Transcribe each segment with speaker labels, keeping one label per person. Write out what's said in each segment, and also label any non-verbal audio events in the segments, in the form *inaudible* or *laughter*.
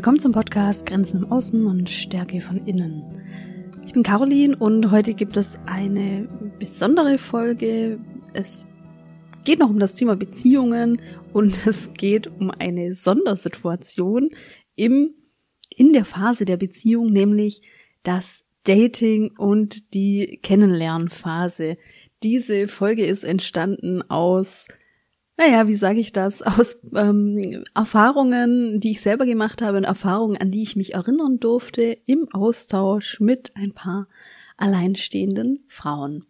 Speaker 1: Willkommen zum Podcast Grenzen im Außen und Stärke von innen. Ich bin Caroline und heute gibt es eine besondere Folge. Es geht noch um das Thema Beziehungen und *laughs* es geht um eine Sondersituation im, in der Phase der Beziehung, nämlich das Dating und die Kennenlernphase. Diese Folge ist entstanden aus naja, wie sage ich das, aus ähm, Erfahrungen, die ich selber gemacht habe und Erfahrungen, an die ich mich erinnern durfte im Austausch mit ein paar alleinstehenden Frauen.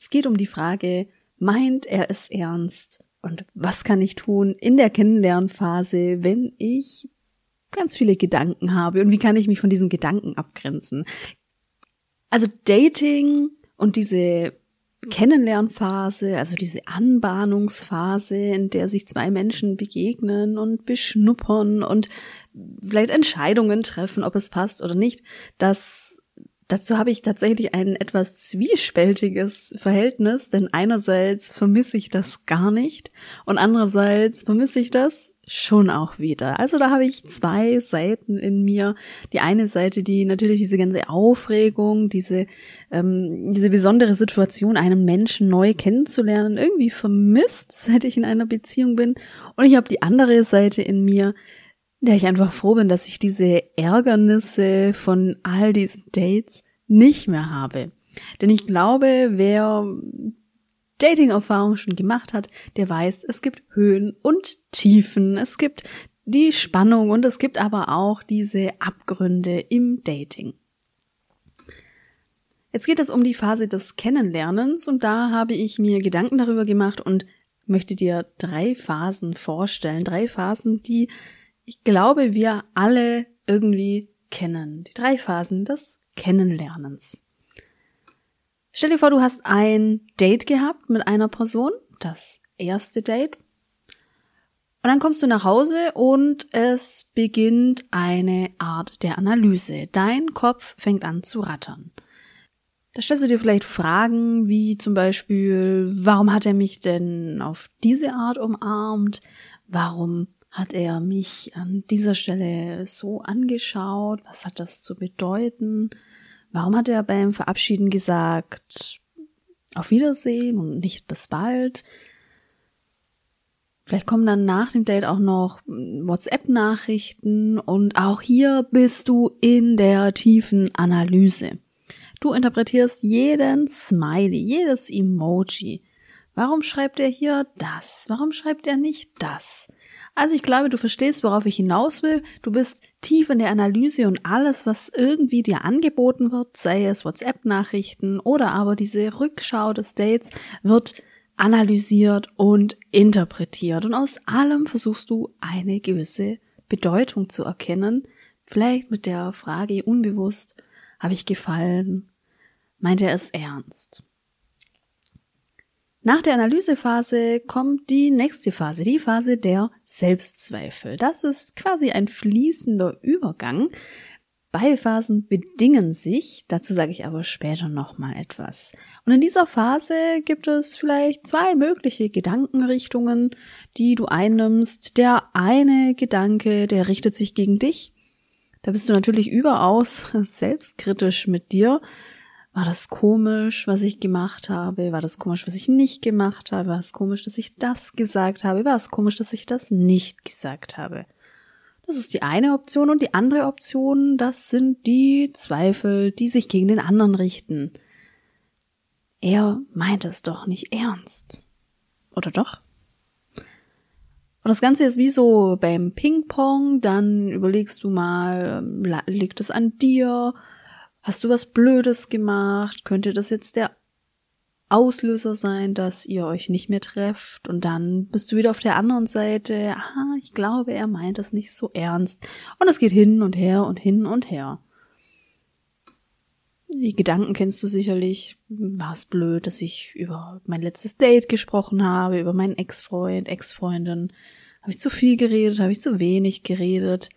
Speaker 1: Es geht um die Frage, meint er es ernst? Und was kann ich tun in der Kennenlernphase, wenn ich ganz viele Gedanken habe? Und wie kann ich mich von diesen Gedanken abgrenzen? Also Dating und diese Kennenlernphase, also diese Anbahnungsphase, in der sich zwei Menschen begegnen und beschnuppern und vielleicht Entscheidungen treffen, ob es passt oder nicht, das Dazu habe ich tatsächlich ein etwas zwiespältiges Verhältnis, denn einerseits vermisse ich das gar nicht und andererseits vermisse ich das schon auch wieder. Also da habe ich zwei Seiten in mir. Die eine Seite, die natürlich diese ganze Aufregung, diese, ähm, diese besondere Situation, einen Menschen neu kennenzulernen, irgendwie vermisst, *laughs* seit ich in einer Beziehung bin. Und ich habe die andere Seite in mir, der ich einfach froh bin, dass ich diese Ärgernisse von all diesen Dates nicht mehr habe. Denn ich glaube, wer Dating-Erfahrung schon gemacht hat, der weiß, es gibt Höhen und Tiefen, es gibt die Spannung und es gibt aber auch diese Abgründe im Dating. Jetzt geht es um die Phase des Kennenlernens und da habe ich mir Gedanken darüber gemacht und möchte dir drei Phasen vorstellen. Drei Phasen, die ich glaube, wir alle irgendwie kennen. Die drei Phasen des Kennenlernens. Stell dir vor, du hast ein Date gehabt mit einer Person, das erste Date. Und dann kommst du nach Hause und es beginnt eine Art der Analyse. Dein Kopf fängt an zu rattern. Da stellst du dir vielleicht Fragen wie zum Beispiel, warum hat er mich denn auf diese Art umarmt? Warum hat er mich an dieser Stelle so angeschaut? Was hat das zu bedeuten? Warum hat er beim Verabschieden gesagt, auf Wiedersehen und nicht bis bald? Vielleicht kommen dann nach dem Date auch noch WhatsApp-Nachrichten und auch hier bist du in der tiefen Analyse. Du interpretierst jeden Smiley, jedes Emoji. Warum schreibt er hier das? Warum schreibt er nicht das? Also ich glaube, du verstehst, worauf ich hinaus will. Du bist tief in der Analyse und alles, was irgendwie dir angeboten wird, sei es WhatsApp-Nachrichten oder aber diese Rückschau des Dates, wird analysiert und interpretiert. Und aus allem versuchst du eine gewisse Bedeutung zu erkennen. Vielleicht mit der Frage unbewusst, habe ich gefallen? Meint er es ernst? Nach der Analysephase kommt die nächste Phase, die Phase der Selbstzweifel. Das ist quasi ein fließender Übergang. Beide Phasen bedingen sich, dazu sage ich aber später nochmal etwas. Und in dieser Phase gibt es vielleicht zwei mögliche Gedankenrichtungen, die du einnimmst. Der eine Gedanke, der richtet sich gegen dich. Da bist du natürlich überaus *laughs* selbstkritisch mit dir war das komisch, was ich gemacht habe? War das komisch, was ich nicht gemacht habe? War es komisch, dass ich das gesagt habe? War es komisch, dass ich das nicht gesagt habe? Das ist die eine Option und die andere Option, das sind die Zweifel, die sich gegen den anderen richten. Er meint es doch nicht ernst. Oder doch? Und das Ganze ist wie so beim Ping-Pong, dann überlegst du mal, liegt es an dir? Hast du was Blödes gemacht? Könnte das jetzt der Auslöser sein, dass ihr euch nicht mehr trefft und dann bist du wieder auf der anderen Seite. Aha, ich glaube, er meint das nicht so ernst. Und es geht hin und her und hin und her. Die Gedanken kennst du sicherlich. War es blöd, dass ich über mein letztes Date gesprochen habe, über meinen Ex-Freund, Ex-Freundin. Habe ich zu viel geredet, habe ich zu wenig geredet?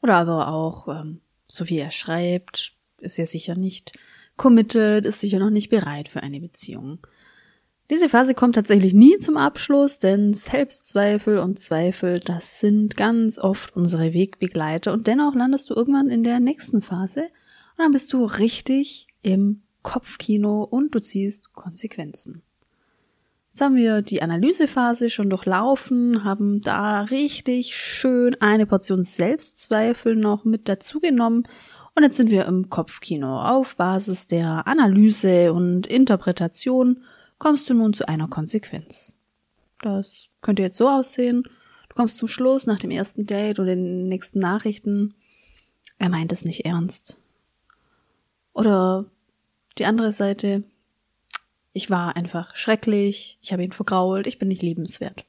Speaker 1: Oder aber auch, ähm, so wie er schreibt, ist er sicher nicht committed, ist sicher noch nicht bereit für eine Beziehung. Diese Phase kommt tatsächlich nie zum Abschluss, denn Selbstzweifel und Zweifel, das sind ganz oft unsere Wegbegleiter und dennoch landest du irgendwann in der nächsten Phase und dann bist du richtig im Kopfkino und du ziehst Konsequenzen. Jetzt haben wir die Analysephase schon durchlaufen, haben da richtig schön eine Portion Selbstzweifel noch mit dazugenommen und jetzt sind wir im Kopfkino. Auf Basis der Analyse und Interpretation kommst du nun zu einer Konsequenz. Das könnte jetzt so aussehen. Du kommst zum Schluss nach dem ersten Date oder den nächsten Nachrichten. Er meint es nicht ernst. Oder die andere Seite. Ich war einfach schrecklich, ich habe ihn vergrault, ich bin nicht liebenswert.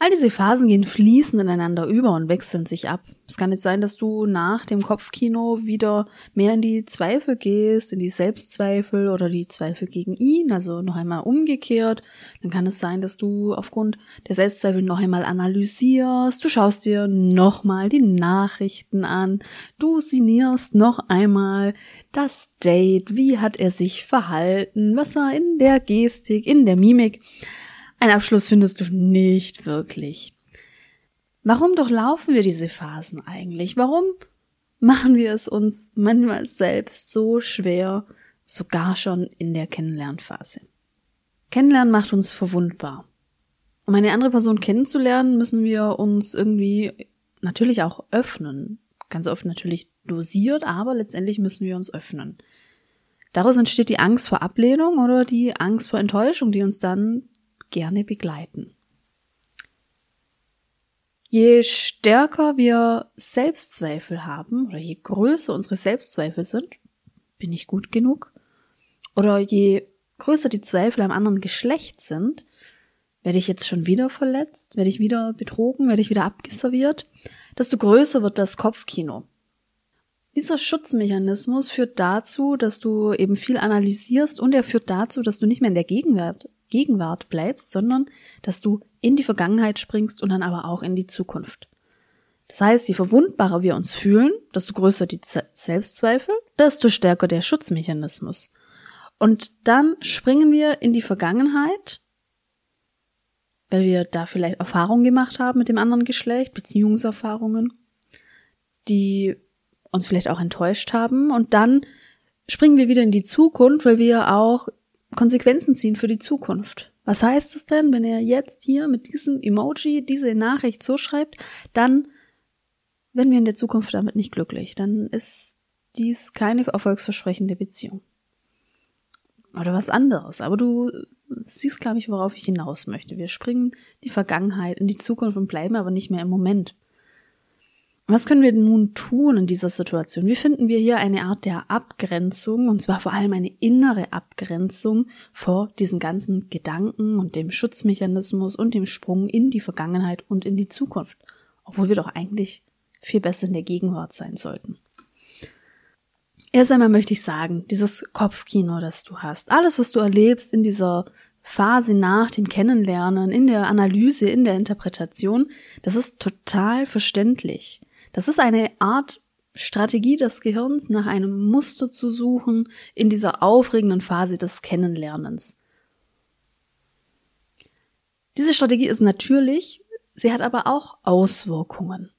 Speaker 1: All diese Phasen gehen fließend ineinander über und wechseln sich ab. Es kann jetzt sein, dass du nach dem Kopfkino wieder mehr in die Zweifel gehst, in die Selbstzweifel oder die Zweifel gegen ihn, also noch einmal umgekehrt. Dann kann es sein, dass du aufgrund der Selbstzweifel noch einmal analysierst, du schaust dir nochmal die Nachrichten an, du sinnierst noch einmal das Date, wie hat er sich verhalten, was war in der Gestik, in der Mimik. Ein Abschluss findest du nicht wirklich. Warum durchlaufen wir diese Phasen eigentlich? Warum machen wir es uns manchmal selbst so schwer, sogar schon in der Kennenlernphase? Kennenlernen macht uns verwundbar. Um eine andere Person kennenzulernen, müssen wir uns irgendwie natürlich auch öffnen. Ganz oft natürlich dosiert, aber letztendlich müssen wir uns öffnen. Daraus entsteht die Angst vor Ablehnung oder die Angst vor Enttäuschung, die uns dann gerne begleiten. Je stärker wir Selbstzweifel haben oder je größer unsere Selbstzweifel sind, bin ich gut genug? Oder je größer die Zweifel am anderen Geschlecht sind, werde ich jetzt schon wieder verletzt, werde ich wieder betrogen, werde ich wieder abgeserviert, desto größer wird das Kopfkino. Dieser Schutzmechanismus führt dazu, dass du eben viel analysierst und er führt dazu, dass du nicht mehr in der Gegenwart Gegenwart bleibst, sondern dass du in die Vergangenheit springst und dann aber auch in die Zukunft. Das heißt, je verwundbarer wir uns fühlen, desto größer die Selbstzweifel, desto stärker der Schutzmechanismus. Und dann springen wir in die Vergangenheit, weil wir da vielleicht Erfahrungen gemacht haben mit dem anderen Geschlecht, Beziehungserfahrungen, die uns vielleicht auch enttäuscht haben. Und dann springen wir wieder in die Zukunft, weil wir auch Konsequenzen ziehen für die Zukunft. Was heißt es denn, wenn er jetzt hier mit diesem Emoji diese Nachricht so schreibt, dann werden wir in der Zukunft damit nicht glücklich. Dann ist dies keine erfolgsversprechende Beziehung. Oder was anderes. Aber du siehst, glaube ich, worauf ich hinaus möchte. Wir springen in die Vergangenheit, in die Zukunft und bleiben aber nicht mehr im Moment. Was können wir nun tun in dieser Situation? Wie finden wir hier eine Art der Abgrenzung, und zwar vor allem eine innere Abgrenzung vor diesen ganzen Gedanken und dem Schutzmechanismus und dem Sprung in die Vergangenheit und in die Zukunft, obwohl wir doch eigentlich viel besser in der Gegenwart sein sollten. Erst einmal möchte ich sagen, dieses Kopfkino, das du hast, alles, was du erlebst in dieser Phase nach dem Kennenlernen, in der Analyse, in der Interpretation, das ist total verständlich. Das ist eine Art Strategie des Gehirns, nach einem Muster zu suchen in dieser aufregenden Phase des Kennenlernens. Diese Strategie ist natürlich, sie hat aber auch Auswirkungen.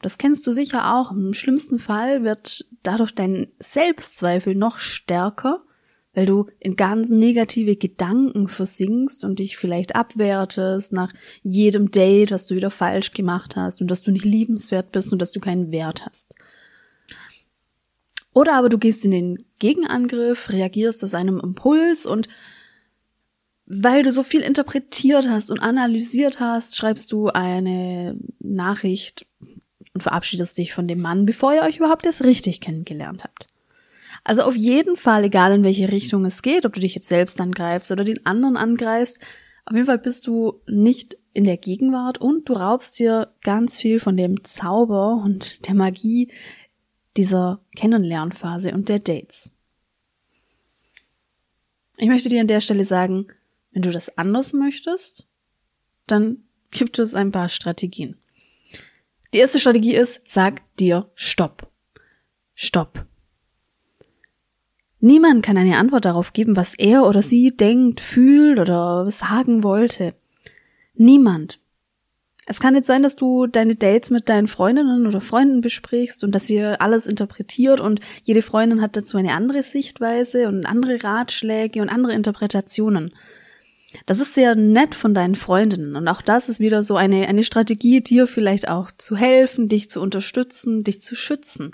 Speaker 1: Das kennst du sicher auch. Im schlimmsten Fall wird dadurch dein Selbstzweifel noch stärker weil du in ganz negative Gedanken versinkst und dich vielleicht abwertest nach jedem Date, was du wieder falsch gemacht hast und dass du nicht liebenswert bist und dass du keinen Wert hast. Oder aber du gehst in den Gegenangriff, reagierst aus einem Impuls und weil du so viel interpretiert hast und analysiert hast, schreibst du eine Nachricht und verabschiedest dich von dem Mann, bevor ihr euch überhaupt erst richtig kennengelernt habt. Also auf jeden Fall, egal in welche Richtung es geht, ob du dich jetzt selbst angreifst oder den anderen angreifst, auf jeden Fall bist du nicht in der Gegenwart und du raubst dir ganz viel von dem Zauber und der Magie dieser Kennenlernphase und der Dates. Ich möchte dir an der Stelle sagen, wenn du das anders möchtest, dann gibt es ein paar Strategien. Die erste Strategie ist, sag dir Stopp. Stopp. Niemand kann eine Antwort darauf geben, was er oder sie denkt, fühlt oder sagen wollte. Niemand. Es kann jetzt sein, dass du deine Dates mit deinen Freundinnen oder Freunden besprichst und dass ihr alles interpretiert und jede Freundin hat dazu eine andere Sichtweise und andere Ratschläge und andere Interpretationen. Das ist sehr nett von deinen Freundinnen und auch das ist wieder so eine, eine Strategie, dir vielleicht auch zu helfen, dich zu unterstützen, dich zu schützen.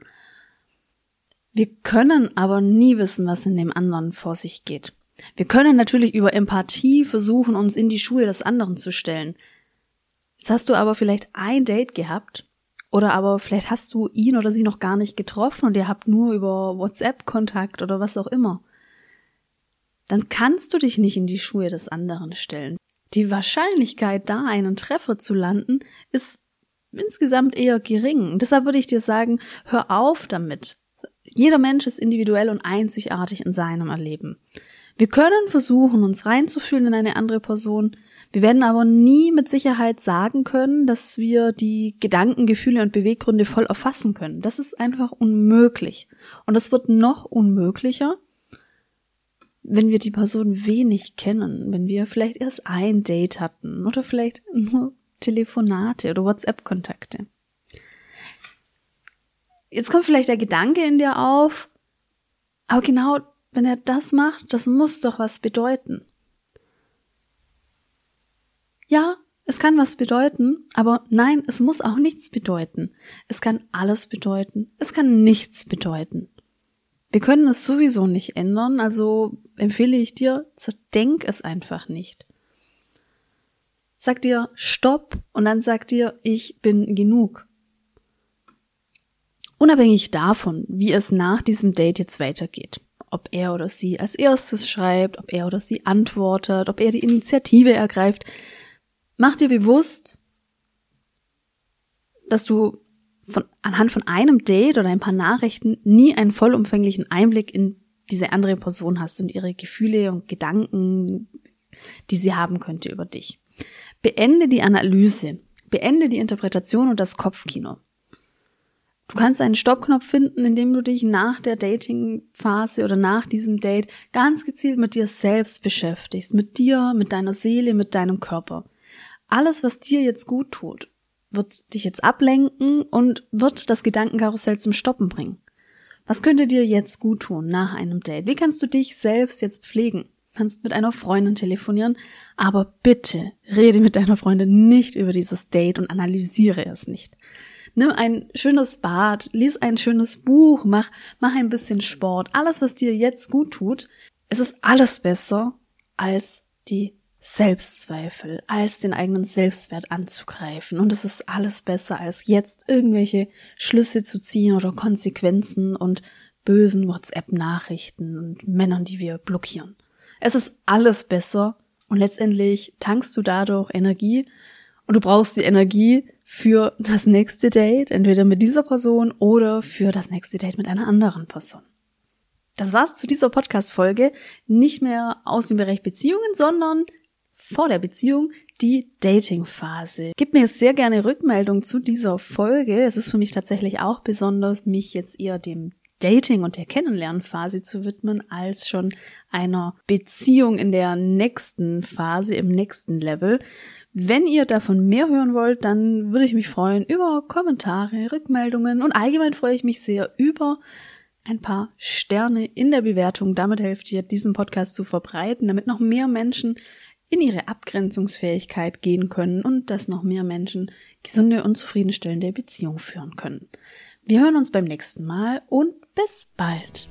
Speaker 1: Wir können aber nie wissen, was in dem anderen vor sich geht. Wir können natürlich über Empathie versuchen, uns in die Schuhe des anderen zu stellen. Jetzt hast du aber vielleicht ein Date gehabt oder aber vielleicht hast du ihn oder sie noch gar nicht getroffen und ihr habt nur über WhatsApp Kontakt oder was auch immer. Dann kannst du dich nicht in die Schuhe des anderen stellen. Die Wahrscheinlichkeit, da einen Treffer zu landen, ist insgesamt eher gering. Deshalb würde ich dir sagen, hör auf damit. Jeder Mensch ist individuell und einzigartig in seinem Erleben. Wir können versuchen, uns reinzufühlen in eine andere Person. Wir werden aber nie mit Sicherheit sagen können, dass wir die Gedanken, Gefühle und Beweggründe voll erfassen können. Das ist einfach unmöglich. Und es wird noch unmöglicher, wenn wir die Person wenig kennen, wenn wir vielleicht erst ein Date hatten oder vielleicht nur Telefonate oder WhatsApp-Kontakte. Jetzt kommt vielleicht der Gedanke in dir auf, aber genau wenn er das macht, das muss doch was bedeuten. Ja, es kann was bedeuten, aber nein, es muss auch nichts bedeuten. Es kann alles bedeuten, es kann nichts bedeuten. Wir können es sowieso nicht ändern, also empfehle ich dir, zerdenk es einfach nicht. Sag dir Stopp und dann sag dir, ich bin genug. Unabhängig davon, wie es nach diesem Date jetzt weitergeht ob er oder sie als erstes schreibt, ob er oder sie antwortet, ob er die Initiative ergreift. Mach dir bewusst, dass du von, anhand von einem Date oder ein paar Nachrichten nie einen vollumfänglichen Einblick in diese andere Person hast und ihre Gefühle und Gedanken, die sie haben könnte über dich. Beende die Analyse, beende die Interpretation und das Kopfkino. Du kannst einen Stoppknopf finden, indem du dich nach der Dating-Phase oder nach diesem Date ganz gezielt mit dir selbst beschäftigst, mit dir, mit deiner Seele, mit deinem Körper. Alles, was dir jetzt gut tut, wird dich jetzt ablenken und wird das Gedankenkarussell zum Stoppen bringen. Was könnte dir jetzt gut tun nach einem Date? Wie kannst du dich selbst jetzt pflegen? Du kannst mit einer Freundin telefonieren, aber bitte rede mit deiner Freundin nicht über dieses Date und analysiere es nicht. Nimm ein schönes Bad, lies ein schönes Buch, mach, mach ein bisschen Sport. Alles, was dir jetzt gut tut. Es ist alles besser als die Selbstzweifel, als den eigenen Selbstwert anzugreifen. Und es ist alles besser, als jetzt irgendwelche Schlüsse zu ziehen oder Konsequenzen und bösen WhatsApp-Nachrichten und Männern, die wir blockieren. Es ist alles besser und letztendlich tankst du dadurch Energie und du brauchst die Energie für das nächste Date, entweder mit dieser Person oder für das nächste Date mit einer anderen Person. Das war's zu dieser Podcast-Folge. Nicht mehr aus dem Bereich Beziehungen, sondern vor der Beziehung die Dating-Phase. Gib mir sehr gerne Rückmeldung zu dieser Folge. Es ist für mich tatsächlich auch besonders, mich jetzt eher dem Dating und der Kennenlernphase zu widmen, als schon einer Beziehung in der nächsten Phase, im nächsten Level. Wenn ihr davon mehr hören wollt, dann würde ich mich freuen über Kommentare, Rückmeldungen und allgemein freue ich mich sehr über ein paar Sterne in der Bewertung. Damit helft ihr, diesen Podcast zu verbreiten, damit noch mehr Menschen in ihre Abgrenzungsfähigkeit gehen können und dass noch mehr Menschen gesunde und zufriedenstellende Beziehungen führen können. Wir hören uns beim nächsten Mal und bis bald.